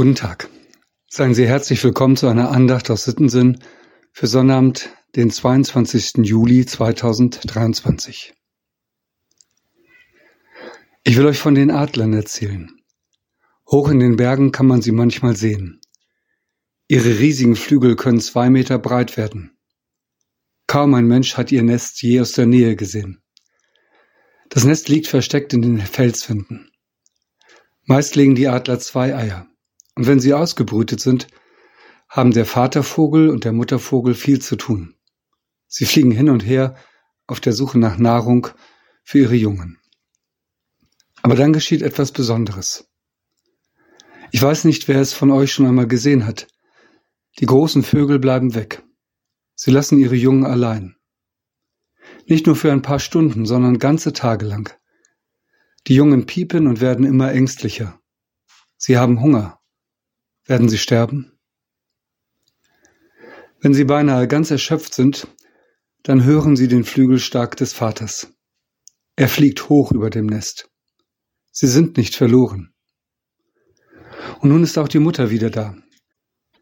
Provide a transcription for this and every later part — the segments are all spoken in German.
Guten Tag. Seien Sie herzlich willkommen zu einer Andacht aus Sittensinn für Sonnabend, den 22. Juli 2023. Ich will euch von den Adlern erzählen. Hoch in den Bergen kann man sie manchmal sehen. Ihre riesigen Flügel können zwei Meter breit werden. Kaum ein Mensch hat ihr Nest je aus der Nähe gesehen. Das Nest liegt versteckt in den Felswänden. Meist legen die Adler zwei Eier. Und wenn sie ausgebrütet sind, haben der Vatervogel und der Muttervogel viel zu tun. Sie fliegen hin und her auf der Suche nach Nahrung für ihre Jungen. Aber dann geschieht etwas Besonderes. Ich weiß nicht, wer es von euch schon einmal gesehen hat. Die großen Vögel bleiben weg. Sie lassen ihre Jungen allein. Nicht nur für ein paar Stunden, sondern ganze Tage lang. Die Jungen piepen und werden immer ängstlicher. Sie haben Hunger. Werden sie sterben? Wenn sie beinahe ganz erschöpft sind, dann hören sie den Flügelstark des Vaters. Er fliegt hoch über dem Nest. Sie sind nicht verloren. Und nun ist auch die Mutter wieder da.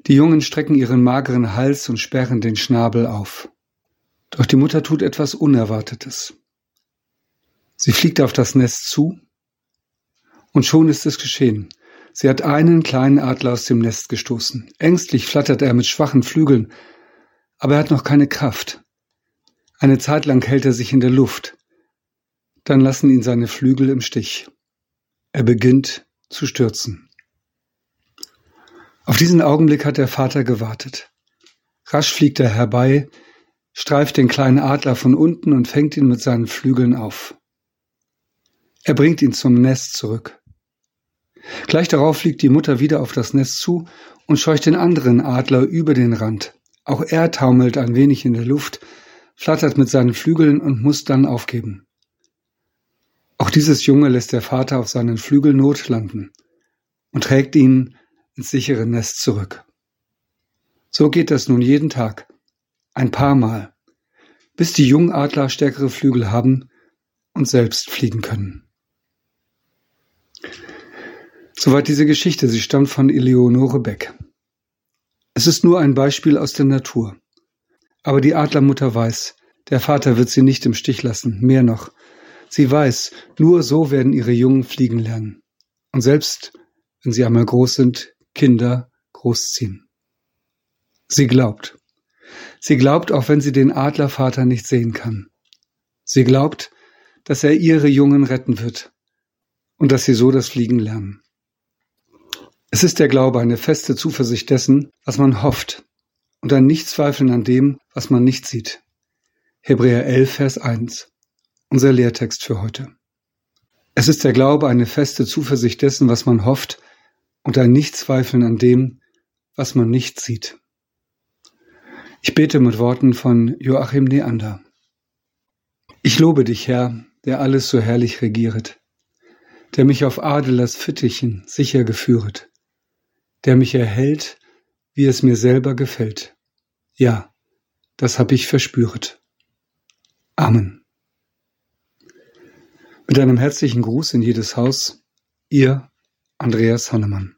Die Jungen strecken ihren mageren Hals und sperren den Schnabel auf. Doch die Mutter tut etwas Unerwartetes. Sie fliegt auf das Nest zu und schon ist es geschehen. Sie hat einen kleinen Adler aus dem Nest gestoßen. Ängstlich flattert er mit schwachen Flügeln, aber er hat noch keine Kraft. Eine Zeit lang hält er sich in der Luft. Dann lassen ihn seine Flügel im Stich. Er beginnt zu stürzen. Auf diesen Augenblick hat der Vater gewartet. Rasch fliegt er herbei, streift den kleinen Adler von unten und fängt ihn mit seinen Flügeln auf. Er bringt ihn zum Nest zurück. Gleich darauf fliegt die Mutter wieder auf das Nest zu und scheucht den anderen Adler über den Rand. Auch er taumelt ein wenig in der Luft, flattert mit seinen Flügeln und muss dann aufgeben. Auch dieses Junge lässt der Vater auf seinen Flügel notlanden und trägt ihn ins sichere Nest zurück. So geht das nun jeden Tag, ein paar Mal, bis die Jungadler stärkere Flügel haben und selbst fliegen können. Soweit diese Geschichte. Sie stammt von Eleonore Beck. Es ist nur ein Beispiel aus der Natur. Aber die Adlermutter weiß, der Vater wird sie nicht im Stich lassen. Mehr noch. Sie weiß, nur so werden ihre Jungen fliegen lernen. Und selbst, wenn sie einmal groß sind, Kinder großziehen. Sie glaubt. Sie glaubt, auch wenn sie den Adlervater nicht sehen kann. Sie glaubt, dass er ihre Jungen retten wird und dass sie so das Fliegen lernen. Es ist der Glaube eine feste Zuversicht dessen, was man hofft, und ein Nichtzweifeln an dem, was man nicht sieht. Hebräer 11, Vers 1. Unser Lehrtext für heute. Es ist der Glaube eine feste Zuversicht dessen, was man hofft, und ein Nichtzweifeln an dem, was man nicht sieht. Ich bete mit Worten von Joachim Neander. Ich lobe dich, Herr, der alles so herrlich regieret, der mich auf Adelers Fittichen sicher geführet, der mich erhält, wie es mir selber gefällt. Ja, das hab ich verspüret. Amen. Mit einem herzlichen Gruß in jedes Haus, ihr Andreas Hannemann.